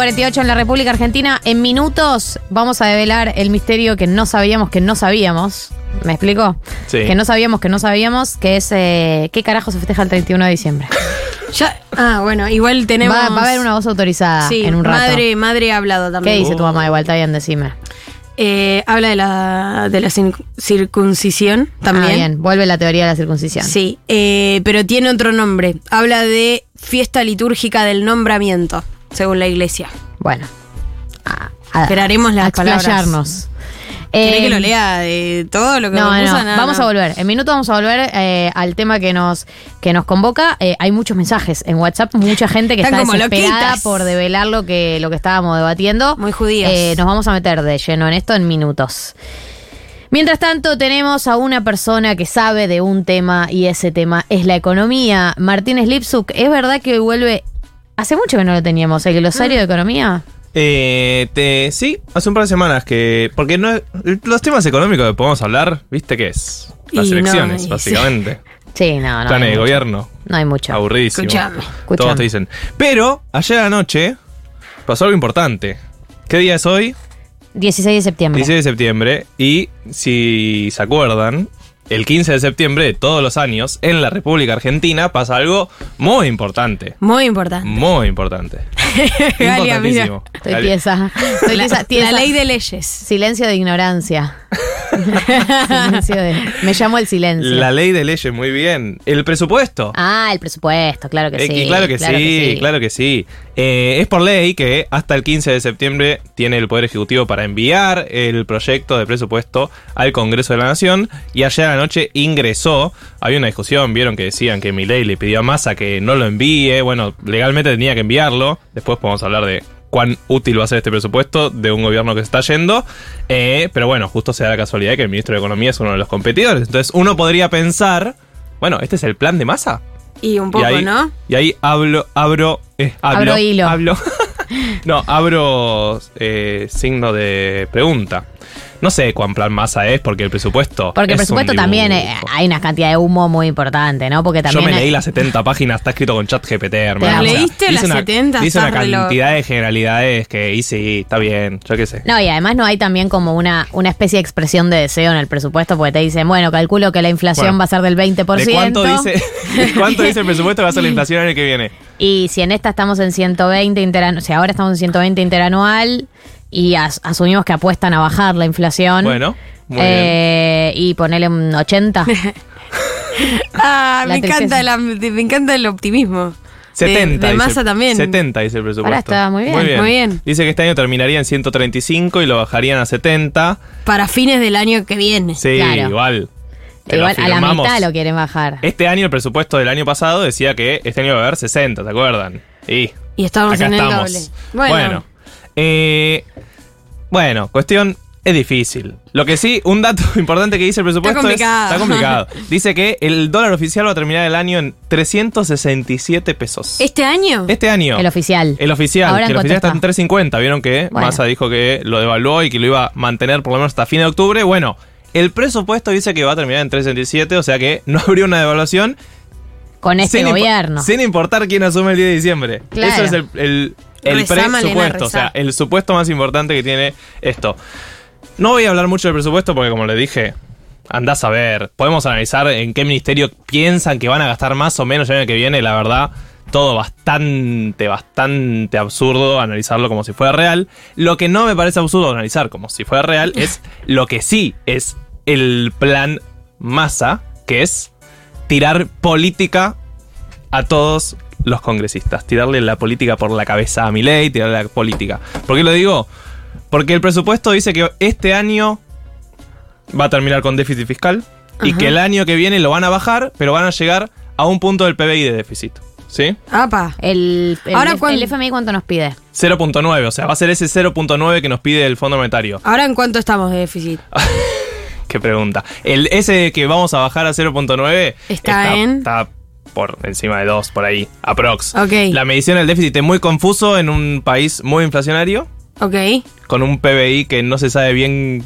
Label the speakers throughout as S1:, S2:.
S1: 19.48 en la República Argentina. En minutos vamos a develar el misterio que no sabíamos que no sabíamos. ¿Me explico?
S2: Sí.
S1: Que no sabíamos que no sabíamos, que es eh, qué carajo se festeja el 31 de diciembre.
S3: Ya, ah, bueno, igual tenemos.
S1: Va, va a haber una voz autorizada
S3: Sí,
S1: en un rato.
S3: Madre, madre ha hablado
S1: ¿Qué
S3: también.
S1: dice tu mamá? Igual está bien, decime.
S3: Eh, habla de la, de la circuncisión también.
S1: Ah, bien, vuelve la teoría de la circuncisión.
S3: Sí, eh, pero tiene otro nombre. Habla de fiesta litúrgica del nombramiento, según la iglesia.
S1: Bueno. A- a-
S3: Esperaremos las
S1: a
S3: palabras.
S1: explayarnos.
S3: ¿Querés
S1: Eh,
S3: que lo lea de todo lo que
S1: No,
S3: me
S1: no,
S3: puso? No,
S1: vamos
S3: no.
S1: a volver. En minuto vamos a volver eh, al tema que nos, que nos convoca. Eh, hay muchos mensajes en WhatsApp, mucha gente que
S3: Están
S1: está desesperada
S3: loquitas.
S1: por develar lo que, lo que estábamos debatiendo.
S3: Muy judías.
S1: Eh, nos vamos a meter de lleno en esto en minutos. Mientras tanto, tenemos a una persona que sabe de un tema y ese tema es la economía. Martínez Lipsuk, ¿es verdad que hoy vuelve? Hace mucho que no lo teníamos, el glosario de economía.
S2: Eh, te- sí, hace un par de semanas que. Porque no, los temas económicos que podemos hablar, ¿viste qué es? Las
S3: Y no,
S2: elecciones,
S3: y sí.
S2: básicamente.
S1: Sí, no, no.
S2: Planes
S1: hay
S2: de
S1: mucho.
S2: gobierno.
S1: No hay mucho.
S2: Aburridísimo.
S3: Escuchame.
S1: Escuchame.
S2: Todos te dicen. Pero, ayer anoche pasó algo importante. ¿Qué día es hoy?
S1: 16 de septiembre.
S2: 16 de septiembre. Y si se acuerdan, el 15 de septiembre de todos los años, en la República Argentina, pasa algo muy importante.
S3: Muy importante.
S2: Muy importante.
S3: Galia, mira.
S2: Importantísimo.
S1: Estoy
S2: Galia-
S1: tiesa. Estoy
S3: La,
S1: tiesa,
S3: la ley de leyes.
S1: Silencio de ignorancia. Silencio de- Me llamo el silencio.
S2: La ley de leyes, muy bien. El presupuesto.
S1: Ah, el presupuesto, claro que
S2: Eh,
S1: sí.
S2: que claro que sí, claro que sí. Eh, es por ley que hasta el 15 de septiembre tiene el Poder Ejecutivo para enviar el proyecto de presupuesto al Congreso de la Nación. Y ayer a la noche ingresó. Había una discusión, vieron que decían que Milei le pidió a Massa que no lo envíe. Bueno, legalmente tenía que enviarlo. Después podemos hablar de cuán útil va a ser este presupuesto de un gobierno que se está yendo. Eh, pero bueno, justo se da la casualidad que el ministro de Economía es uno de los competidores. Entonces uno podría pensar, bueno, ¿este es el plan de Massa?
S3: Y un poco,
S2: y ahí,
S3: ¿no?
S2: Y ahí hablo, abro, eh, hablo,
S1: Abro hilo.
S2: hablo. no, abro eh, signo de pregunta. No sé cuán plan masa es porque el presupuesto.
S1: Porque el presupuesto también eh, hay una cantidad de humo muy importante, ¿no? Porque
S2: Yo
S1: también.
S2: me
S1: hay-
S2: leí las 70 páginas, está escrito con chat GPT, hermano.
S1: ¿Las
S2: O sea,
S3: leíste
S2: dice
S3: las
S2: una-
S3: 70?
S2: Dice una cantidad de generalidades que y sí, está bien, yo qué sé.
S1: No, y además no hay también como una, una especie de expresión de deseo en el presupuesto, porque te dicen, bueno, calculo que la inflación
S2: Bueno,
S1: va a ser del 20%.
S2: ¿De cuánto dice, de cuánto dice el presupuesto que va a ser la inflación el año que viene?
S1: Y si en esta estamos en 120 interanual, o sea, ahora estamos en 120 interanual y as- asumimos que apuestan a bajar la inflación.
S2: Bueno, muy bien.
S1: eh, Y ponerle un 80.
S3: Ah, me encanta, la- me encanta el optimismo.
S2: 70.
S3: De, de
S2: dice-
S3: masa también.
S2: 70 dice el presupuesto.
S1: Ahora está muy bien,
S3: muy bien.
S2: Dice que este año terminaría en 135 y lo bajarían a 70.
S3: Para fines del año que viene.
S2: Sí,
S1: Claro.
S2: igual.
S1: Igual a la mitad lo quieren bajar.
S2: Este año el presupuesto del año pasado decía que este año va a haber 60, ¿te acuerdan? Y
S3: Y estamos
S2: acá
S3: en el
S2: estamos.
S3: doble.
S2: Bueno.
S3: Bueno.
S2: Eh, bueno, cuestión es difícil. Lo que sí, un dato importante que dice el presupuesto
S3: complicado.
S2: es está complicado. Dice que el dólar oficial va a terminar el año en 367 pesos.
S3: ¿Este año?
S2: Este año.
S1: El oficial.
S2: El oficial,
S1: Ahora,
S2: que
S1: ¿en
S2: el oficial está en 350. Vieron que
S1: Bueno.
S2: Massa dijo que lo devaluó y que lo iba a mantener por lo menos hasta fin de octubre. Bueno, el presupuesto dice que va a terminar en 367, o sea que no habría una devaluación.
S1: Con este
S2: sin impo-
S1: gobierno.
S2: Sin importar quién asume el 10 de diciembre.
S1: Claro.
S2: Eso es el, el, el presupuesto, o sea, el supuesto más importante que tiene esto. No voy a hablar mucho del presupuesto porque, como le dije, andás a ver. Podemos analizar en qué ministerio piensan que van a gastar más o menos el año que viene. La verdad, todo bastante, bastante absurdo analizarlo como si fuera real. Lo que no me parece absurdo analizar como si fuera real es lo que sí es el plan masa, que es tirar política a todos los congresistas. Tirarle la política por la cabeza a mi ley, tirarle la política. ¿Por qué lo digo? Porque el presupuesto dice que este año va a terminar con déficit fiscal y que el año que viene lo van a bajar, pero van a llegar a un punto del PBI de déficit. ¿Sí?
S3: Apa.
S1: El, el,
S3: Ahora,
S1: el
S3: ¿cuán-
S1: FMI cuánto nos pide?
S2: 0.9, o sea, va a ser ese 0.9 que nos pide el Fondo Monetario.
S3: ¿Ahora en cuánto estamos de déficit?
S2: Qué pregunta. El, ese que vamos a bajar a 0.9
S3: Está en-
S2: está por encima de 2, por ahí, aprox.
S3: Ok.
S2: La medición del déficit es muy confuso en un país muy inflacionario,
S3: Ok.
S2: con un PBI que no se sabe bien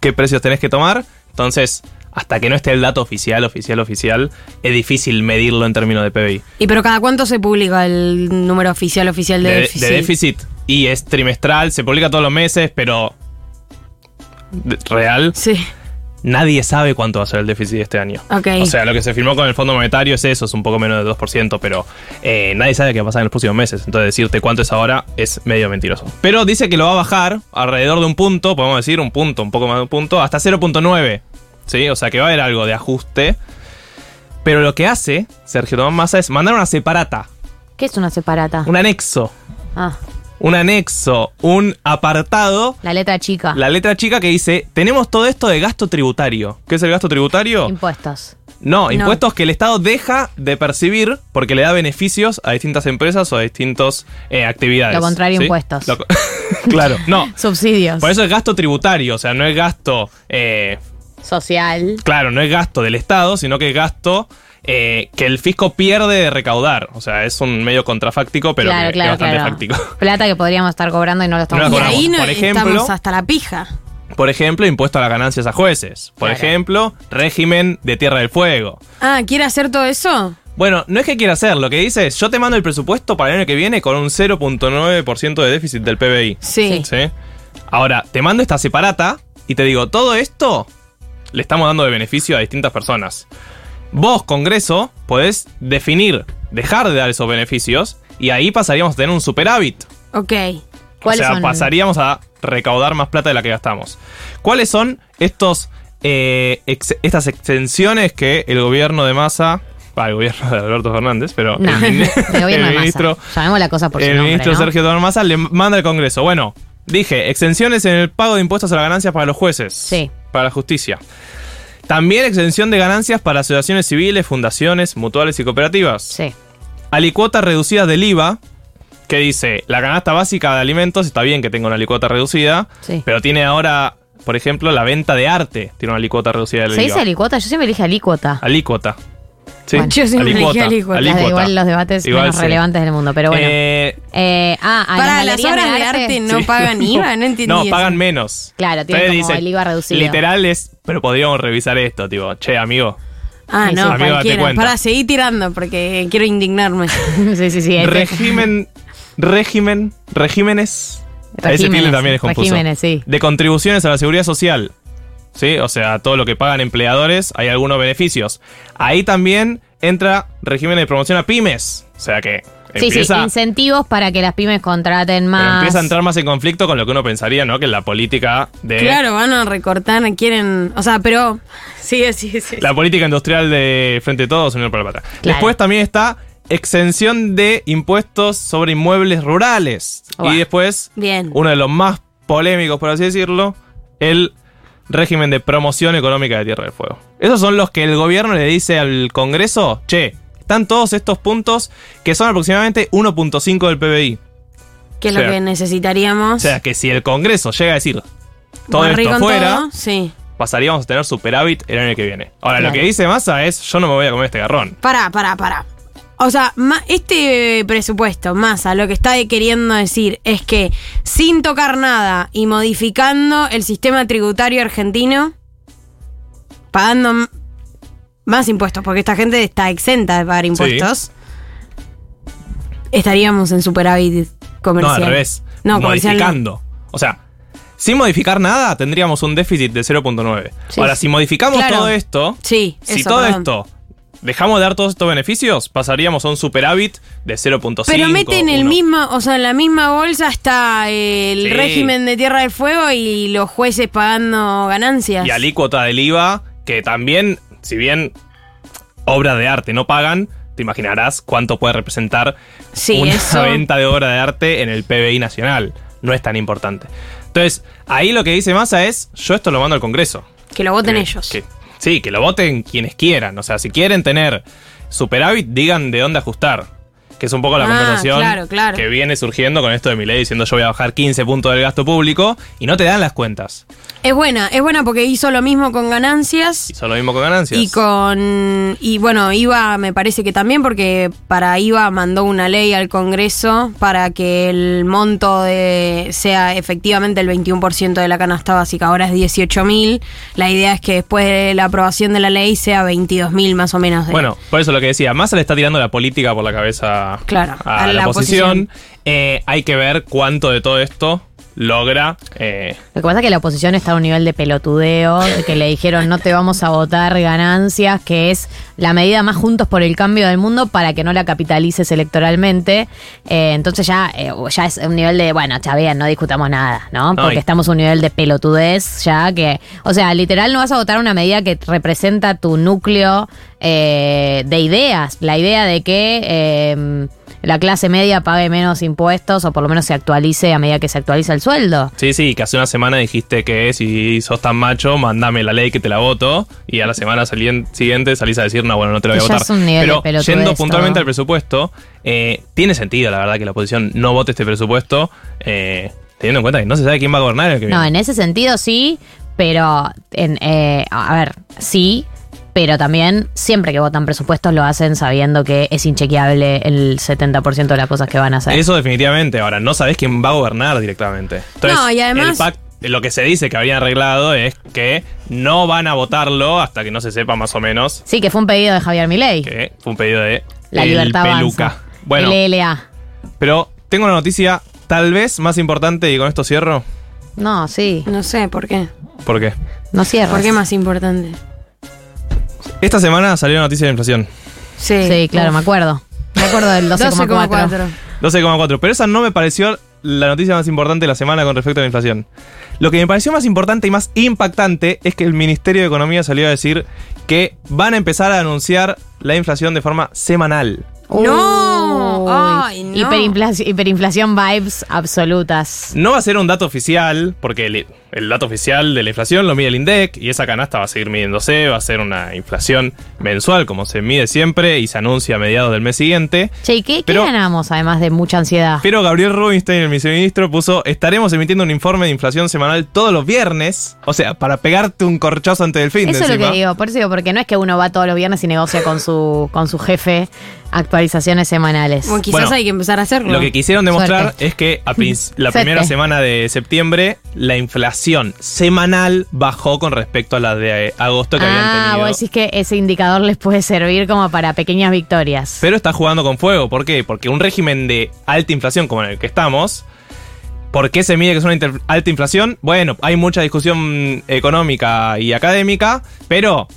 S2: qué precios tenés que tomar. Entonces, hasta que no esté el dato oficial, oficial, oficial, es difícil medirlo en términos de PBI.
S3: ¿Y pero cada cuánto se publica el número oficial oficial de,
S2: De,
S3: déficit?
S2: de déficit. y es trimestral, se publica todos los meses, pero real,
S3: Sí.
S2: Nadie sabe cuánto va a ser el déficit de este año.
S3: Ok.
S2: O sea, lo que se firmó con el Fondo Monetario es eso, es un poco menos del 2%, pero eh, nadie sabe qué va a pasar en los próximos meses. Entonces decirte cuánto es ahora es medio mentiroso. Pero dice que lo va a bajar alrededor de un punto, podemos decir un punto, un poco más de un punto, hasta 0.9. ¿Sí? O sea que va a haber algo de ajuste. Pero lo que hace Sergio Tomás Massa es mandar una separata,
S1: ¿Qué es una separata?
S2: un anexo.
S1: Ah,
S2: Un anexo, un apartado
S1: la letra chica.
S2: la letra chica que dice, tenemos todo esto de gasto tributario. ¿Qué es el gasto tributario?
S1: Impuestos.
S2: No, impuestos que el Estado deja de percibir porque le da beneficios a distintas empresas o a distintas eh, actividades.
S1: Lo contrario,
S2: ¿sí?
S1: impuestos.
S2: Lo claro, no.
S1: Subsidios.
S2: Por eso es gasto tributario, o sea, no es gasto, eh,
S1: Social.
S2: claro, no es gasto del Estado, sino que es gasto eh, que el fisco pierde de recaudar. O sea, es un medio contrafáctico, pero
S1: claro,
S2: que, que
S1: claro,
S2: bastante
S1: claro.
S2: fáctico.
S1: Plata que podríamos estar cobrando y no lo estamos
S2: No la
S3: Y ahí no
S2: Por ejemplo-
S3: estamos hasta la pija.
S2: Por ejemplo, impuesto a las ganancias a jueces. Por
S1: Claro.
S2: ejemplo, régimen de Tierra del Fuego.
S3: Ah, ¿quiere hacer todo eso?
S2: Bueno, no es que quiera hacer, lo que dice es, yo te mando el presupuesto para el año que viene con un 0.9% de déficit del PBI.
S3: Sí.
S2: ¿Sí? Ahora, te mando esta separata y te digo, todo esto le estamos dando de beneficio a distintas personas. Vos, Congreso, podés definir, dejar de dar esos beneficios y ahí pasaríamos a tener un superávit.
S3: Ok.
S2: O
S1: ¿Cuáles
S2: sea,
S1: son?
S2: pasaríamos a recaudar más plata de la que gastamos. ¿Cuáles son estos, eh, ex- estas extensiones que el gobierno de Massa, ah, el gobierno de Alberto Fernández, pero
S1: No,
S2: el,
S1: el
S2: el ministro.
S1: Llamemos la cosa por su
S2: el
S1: nombre,
S2: ministro
S1: ¿no?
S2: Sergio Tomás Massa le manda al Congreso. Bueno, dije, exenciones en el pago de impuestos a las ganancias para los jueces.
S1: Sí.
S2: Para la justicia. También exención de ganancias para asociaciones civiles, fundaciones, mutuales y cooperativas
S1: Sí.
S2: alicuotas reducidas del IVA, que dice, la canasta básica de alimentos está bien que tenga una alicuota reducida,
S1: Sí.
S2: pero tiene ahora, por ejemplo, la venta de arte, tiene una alicuota reducida del
S1: ¿Se
S2: IVA.
S1: dice alicuota? Yo siempre dije alícuota.
S2: Alícuota. Sí,
S1: Bueno.
S3: Yo siempre dije alícuota.
S1: Ah, Igual los debates
S2: Igual
S1: menos
S2: sí.
S1: relevantes del mundo, pero bueno.
S2: Eh,
S1: Eh, ah, a
S3: Para las
S1: galerías
S3: obras de arte, no
S2: sí.
S3: pagan IVA, no entendí
S2: No,
S3: eso.
S2: pagan menos.
S1: Claro, tiene
S2: Entonces
S1: como el IVA reducido.
S2: Literal es, pero podríamos revisar esto, tipo, che, amigo.
S3: Ah, no,
S1: sí.
S2: Amigo,
S3: cualquiera. Para seguir tirando, porque quiero indignarme.
S1: sí, sí, sí. ese-
S2: Régimen, régimen, regímenes. Ese
S1: Regímenes,
S2: tilde también es confuso.
S1: regímenes, sí.
S2: De contribuciones a la seguridad social. ¿Sí? O sea, todo lo que pagan empleadores, hay algunos beneficios. Ahí también entra régimen de promoción a pymes. O sea que
S1: Sí,
S2: empieza,
S1: sí, incentivos para que las pymes contraten
S2: pero
S1: más.
S2: empieza a entrar más en conflicto con lo que uno pensaría, ¿no? Que la política de.
S3: Claro, van a recortar, quieren. O sea, pero. Sí, sí, sí.
S2: La política industrial de Frente de Todos, Unión por la.
S1: Claro.
S2: Después también está exención de impuestos sobre inmuebles rurales. Y después,
S3: Bien.
S2: uno de los más polémicos, por así decirlo, el régimen de promoción económica de Tierra del Fuego. Esos son los que el gobierno le dice al Congreso, che, están todos estos puntos que son aproximadamente 1.5 del PBI.
S3: Que es
S2: o sea,
S3: lo que necesitaríamos.
S2: O sea, que si el Congreso llega a decir todo esto fuera,
S3: todo, Sí.
S2: pasaríamos a tener superávit el año que viene. Ahora, lo que dice Massa es, yo no me voy a comer este garrón.
S3: Pará, pará, pará. O sea, este presupuesto, más a lo que está queriendo decir es que sin tocar nada y modificando el sistema tributario argentino, pagando más impuestos, porque esta gente está exenta de pagar impuestos, estaríamos en superávit
S2: No,
S3: comercial.
S2: al revés.
S3: No, comercial no.
S2: modificando. O sea, sin modificar nada, tendríamos un déficit de 0.9.
S1: Sí.
S2: Ahora, si modificamos
S3: Claro.
S2: todo esto,
S3: Sí,
S2: si
S3: eso,
S2: todo
S3: perdón.
S2: esto dejamos de dar todos estos beneficios, pasaríamos a un superávit de 0.5.
S3: Pero mete en el
S2: 1.
S3: mismo, o sea, en la misma bolsa está el
S2: Sí.
S3: régimen de Tierra del Fuego y los jueces pagando ganancias.
S2: Y alícuota del IVA, que también, si bien obras de arte no pagan, te imaginarás cuánto puede representar
S3: Sí,
S2: una
S3: eso-
S2: venta de obra de arte en el PBI nacional. No es tan importante. Entonces, ahí lo que dice Massa es, yo esto lo mando al Congreso.
S3: Que lo voten ellos.
S2: que- sí, que lo voten quienes quieran. O sea, si quieren tener superávit, digan de dónde ajustar. Que es un poco la
S3: Ah,
S2: conversación
S3: claro, claro.
S2: que viene surgiendo con esto de mi ley diciendo yo voy a bajar 15 puntos del gasto público y no te dan las cuentas.
S3: Es buena, es buena porque hizo lo mismo con ganancias.
S2: Hizo lo mismo con ganancias.
S3: Y con. Y bueno, IVA me parece que también, porque para IVA mandó una ley al Congreso para que el monto de sea efectivamente el 21% de la canasta básica. Ahora es 18 mil. La idea es que después de la aprobación de la ley sea 22 mil más o menos. de-
S2: Bueno, por eso lo que decía, Massa le está tirando la política por la cabeza a,
S3: Claro,
S2: a
S3: a
S2: la,
S3: la
S2: oposición. Eh, hay que ver cuánto de todo esto logra. eh,
S1: Lo que pasa es que la oposición está a un nivel de pelotudeo, de que le dijeron no te vamos a votar ganancias, que es la medida más juntos por el cambio del mundo para que no la capitalices electoralmente. Eh, entonces ya, eh, ya es un nivel de, bueno, bien, no discutamos nada, ¿no? Porque estamos a un nivel de pelotudez ya que, o sea, literal no vas a votar una medida que representa tu núcleo eh, de ideas, la idea de que... la clase media pague menos impuestos o por lo menos se actualice a medida que se actualiza el sueldo.
S2: sí, sí, que hace una semana dijiste que si sos tan macho, mandame la ley que te la voto. Y a la semana siguiente salís a decir, no, bueno, no te la voy a votar. Pero yendo puntualmente al presupuesto, eh, tiene sentido, la verdad, que la oposición no vote este presupuesto, eh, teniendo en cuenta que no se sabe quién va a gobernar el que
S1: No,
S2: viene.
S1: en ese sentido sí, pero en, eh, a ver, sí, pero también siempre que votan presupuestos lo hacen sabiendo que es inchequeable el 70% de las cosas que van a hacer.
S2: Eso definitivamente. Ahora, no sabés quién va a gobernar directamente. Entonces,
S3: No, y además-
S2: el pac- lo que se dice que habrían arreglado es que no van a votarlo hasta que no se sepa más o menos
S1: Sí, que fue un pedido de Javier Milei.
S2: que fue un pedido de
S1: La
S2: el
S1: libertad
S2: peluca.
S1: avanza.
S2: Bueno,
S1: LLA.
S2: pero tengo una noticia tal vez más importante y con esto cierro.
S1: No, sí,
S3: No sé, ¿por qué?
S2: ¿Por qué?
S1: no cierras.
S3: ¿Por qué más importante?
S2: Esta semana salió la noticia de inflación.
S3: Sí.
S1: Sí, claro, me acuerdo. Me acuerdo del 12,4.
S3: 12,4.
S2: 12,4. Pero esa no me pareció la noticia más importante de la semana con respecto a la inflación. Lo que me pareció más importante y más impactante es que el Ministerio de Economía salió a decir que van a empezar a anunciar la inflación de forma semanal.
S3: No, ay, no.
S1: hiperinflación, hiperinflación vibes absolutas.
S2: No va a ser un dato oficial, porque el, dato oficial de la inflación lo mide el INDEC y esa canasta va a seguir midiéndose, va a ser una inflación mensual como se mide siempre y se anuncia a mediados del mes siguiente.
S1: Che, ¿y qué, qué
S2: Pero-
S1: ganamos además de mucha ansiedad?
S2: Pero Gabriel Rubinstein, el viceministro, puso, estaremos emitiendo un informe de inflación semanal todos los viernes, o sea, para pegarte un corchazo antes del fin de
S1: Eso es lo que digo, por eso digo, porque no es que uno va todos los viernes y negocia con su, con su jefe actualizaciones semanales.
S3: Bueno, quizás
S2: Bueno,
S3: hay que empezar a hacerlo.
S2: Lo que quisieron demostrar
S1: Suerte.
S2: es que a la primera semana de septiembre la inflación semanal bajó con respecto a la de eh, agosto que habían
S1: ah,
S2: tenido.
S1: vos decís que ese indicador les puede servir como para pequeñas victorias.
S2: Pero está jugando con fuego. ¿Por qué? Porque un régimen de alta inflación como en el que estamos. ¿Por qué se mide que es una alta inflación? Bueno, hay mucha discusión económica y académica, pero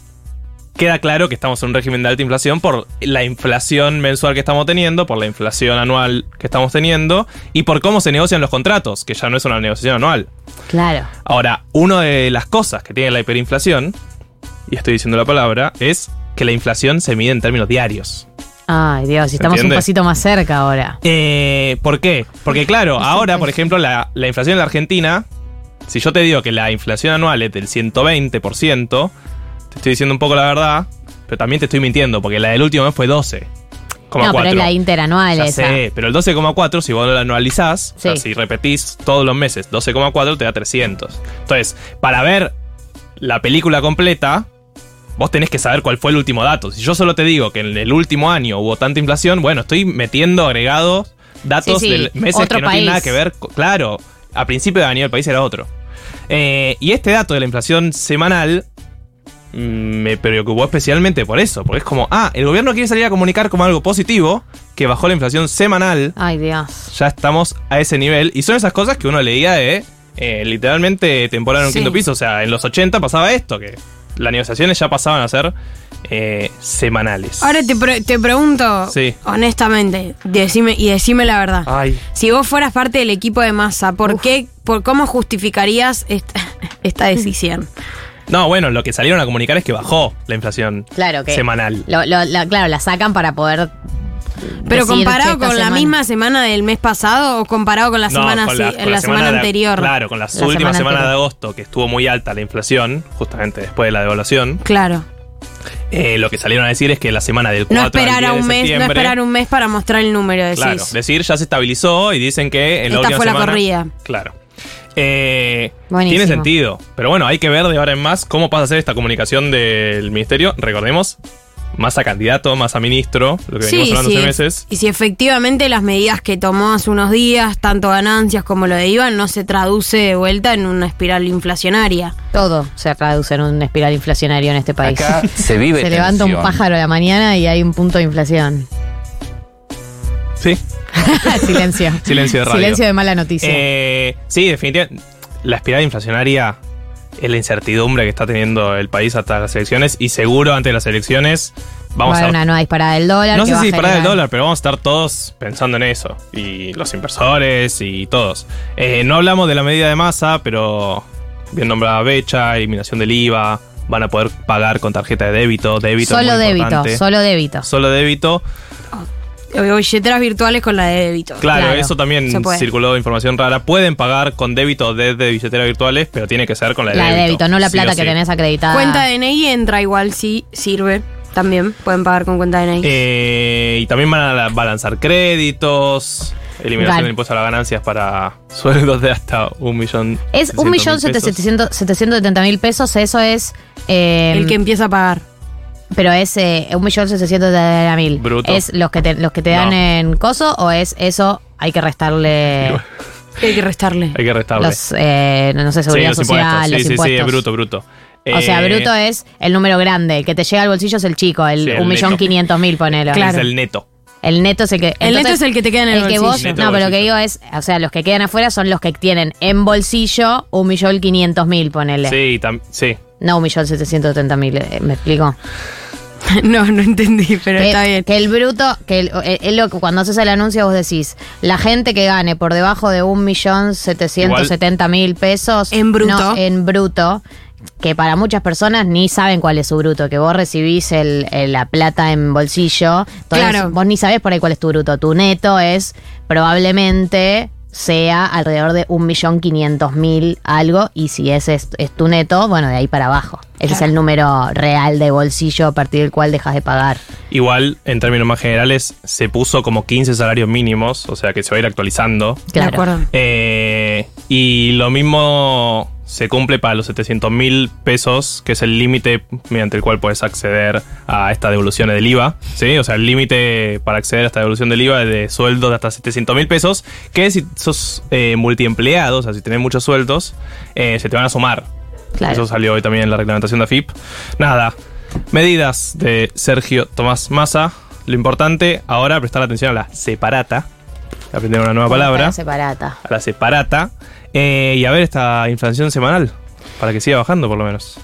S2: queda claro que estamos en un régimen de alta inflación por la inflación mensual que estamos teniendo, por la inflación anual que estamos teniendo y por cómo se negocian los contratos, que ya no es una negociación anual.
S1: Claro.
S2: Ahora, una de las cosas que tiene la hiperinflación, y estoy diciendo la palabra, es que la inflación se mide en términos diarios.
S1: Ay, Dios, y estamos un pasito más cerca ahora.
S2: Eh, ¿Por qué? Porque claro, ahora, por ejemplo, la, la inflación en la Argentina, si yo te digo que la inflación anual es del 120%, te estoy diciendo un poco la verdad, pero también te estoy mintiendo, porque la del último mes fue 12.
S1: No, pero es la interanual
S2: Ya
S1: esa.
S2: sé, pero el 12,4, si vos lo anualizás, o sea, si repetís todos los meses 12,4, te da 300. Entonces, para ver la película completa, vos tenés que saber cuál fue el último dato. Si yo solo te digo que en el último año hubo tanta inflación, bueno, estoy metiendo agregados datos
S1: Sí, sí,
S2: de meses
S1: otro
S2: que no tienen nada que ver. Claro, a principio de año el país era otro. Eh, y este dato de la inflación semanal me preocupó especialmente por eso, porque es como, ah, el gobierno quiere salir a comunicar como algo positivo, que bajó la inflación semanal,
S1: Ay, Dios.
S2: ya estamos a ese nivel, y son esas cosas que uno leía de eh, literalmente temporada en un
S3: Sí.
S2: quinto piso, o sea, en los 80 pasaba esto, que las negociaciones ya pasaban a ser eh, semanales.
S3: Ahora te, pre- te pregunto,
S2: Sí.
S3: honestamente, decime, y decime la verdad.
S2: Ay,
S3: Si vos fueras parte del equipo de masa, ¿por qué, por cómo justificarías esta, esta decisión?
S2: No, bueno, lo que salieron a comunicar es que bajó la inflación
S1: Claro que.
S2: semanal.
S1: Lo- lo- la- claro, la sacan para poder.
S3: Pero comparado
S1: "Che, esta
S3: con la misma semana del mes pasado o comparado con la
S2: No,
S3: semana,
S2: con
S3: si-
S2: con
S3: la semana
S2: de-
S3: anterior.
S2: claro, con la,
S1: La
S2: última
S1: semana
S2: semana de agosto, que estuvo muy alta la inflación, justamente después de la devaluación.
S3: Claro.
S2: Eh, lo que salieron a decir es que la semana del 4
S3: No
S2: al
S3: esperar
S2: 10
S3: a
S2: de
S3: un mes, no esperar un mes para mostrar el número, decís.
S2: Claro, decir ya se estabilizó y dicen que en la
S3: Esta
S2: última
S3: fue la
S2: semana.
S3: corrida.
S2: Claro. Eh,
S1: Buenísimo.
S2: tiene sentido. Pero bueno, hay que ver de ahora en más cómo pasa a ser esta comunicación del ministerio. Recordemos, más a candidato, más a ministro, lo que venimos hablando
S3: sí,
S2: hace
S3: es-
S2: meses.
S3: Y si efectivamente las medidas que tomó hace unos días, tanto ganancias como lo de IVA, no se traduce de vuelta en una espiral inflacionaria.
S1: Todo se traduce en un espiral inflacionario en este país.
S4: Acá se vive
S1: se levanta un pájaro a la mañana y hay un punto de inflación.
S2: Sí,
S1: Silencio.
S2: Silencio de radio.
S1: Silencio de mala noticia.
S2: Eh, sí, definitivamente. La espiral inflacionaria es la incertidumbre que está teniendo el país hasta las elecciones y seguro antes de las elecciones vamos
S1: Va a una nueva disparada del dólar.
S2: No sé si para el
S1: generar-
S2: dólar, pero vamos a estar todos pensando en eso. Y los inversores y todos. Eh, no hablamos de la medida de masa, pero bien nombrada Becha, eliminación del IVA, van a poder pagar con tarjeta de débito, débito.
S1: Solo débito,
S2: importante.
S1: solo débito.
S2: Solo débito.
S3: Billeteras virtuales con la de débito.
S2: Claro,
S1: Claro,
S2: eso también circuló información rara. Pueden pagar con débito desde billeteras virtuales, pero tiene que ser con la de
S1: La de
S2: débito.
S1: débito, no la
S2: sí
S1: plata que
S2: sí.
S1: tenés acreditada.
S3: Cuenta de DNI entra igual, sí, sirve. También pueden pagar con cuenta de DNI.
S2: Eh, y también van a la- va a lanzar créditos, eliminación
S1: Gal-
S2: del impuesto a las ganancias para sueldos de hasta un millón.
S1: Es un millón setecientos mil pesos, eso es... eh,
S3: el que empieza a pagar.
S1: Pero es eh, un millón setecientos mil.
S2: Bruto.
S1: ¿Es los que te, los que te dan
S2: No.
S1: en coso o es eso? Hay que restarle
S3: Hay que restarle.
S2: Hay que restarle.
S1: los, eh, no sé,
S2: Sí,
S1: seguridad
S2: los
S1: social,
S2: impuestos.
S1: los
S2: Sí, sí, sí,
S1: impuestos.
S2: es bruto, bruto.
S1: O sea,
S2: Eh,
S1: bruto es el número grande. El que te llega al bolsillo es el chico, el
S2: Sí, el
S1: un millón
S2: neto.
S1: quinientos mil, ponelo.
S3: Claro.
S2: Es el neto.
S1: El neto es el que.
S3: El neto es el que te queda en el
S1: que
S3: bolsillo.
S1: vos.
S2: Neto
S1: No, pero lo que digo es. O sea, los que quedan afuera son los que tienen en bolsillo un millón quinientos mil, ponele.
S2: Sí, tam- sí.
S1: No un millón setecientos setenta mil. eh, ¿Me explico?
S3: no, no entendí, pero
S1: que,
S3: está bien.
S1: que el bruto, que el- eh, es lo que cuando haces el anuncio vos decís, la gente que gane por debajo de un millón setecientos setenta mil pesos.
S3: En bruto.
S1: no, en bruto. Que para muchas personas ni saben cuál es su bruto, que vos recibís el, el- la plata en bolsillo, entonces
S3: Claro.
S1: vos ni sabés por ahí cuál es tu bruto. Tu neto es probablemente sea alrededor de un millón quinientos mil algo, y si ese es, es tu neto, bueno, de ahí para abajo. Ese es el número real de bolsillo a partir del cual dejas de pagar.
S2: Igual, en términos más generales, se puso como 15 salarios mínimos, o sea que se va a ir actualizando.
S1: Claro.
S3: De acuerdo.
S2: Eh, y lo mismo se cumple para los 700 mil pesos, que es el límite mediante el cual puedes acceder a esta devolución del IVA. ¿sí? O sea, el límite para acceder a esta devolución del IVA es de sueldos de hasta 700 mil pesos, que si sos eh, multiempleado, o sea, si tenés muchos sueldos, eh, se te van a sumar.
S1: Claro.
S2: Eso salió hoy también en la reglamentación de AFIP. Nada, medidas de Sergio Tomás Massa. Lo importante ahora prestar atención a la separata. Aprender una nueva palabra
S1: Separata.
S2: a la separata eh, y a ver esta inflación semanal para que siga bajando por lo menos.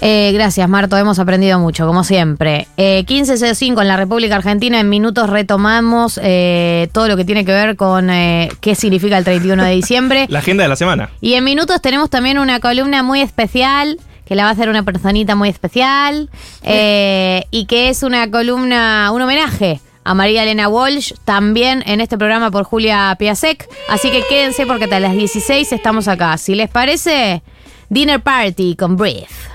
S1: Eh, gracias, Marto. Hemos aprendido mucho, como siempre. Eh, 15.05 en la República Argentina. En minutos retomamos eh, todo lo que tiene que ver con eh, qué significa el 31 de diciembre.
S2: La agenda de la semana.
S1: Y en minutos tenemos también una columna muy especial, que la va a hacer una personita muy especial, eh, y que es una columna, un homenaje a María Elena Walsh, también en este programa por Julia Piasek. Así que quédense porque hasta las 16 estamos acá. Si les parece, Dinner Party con Brief.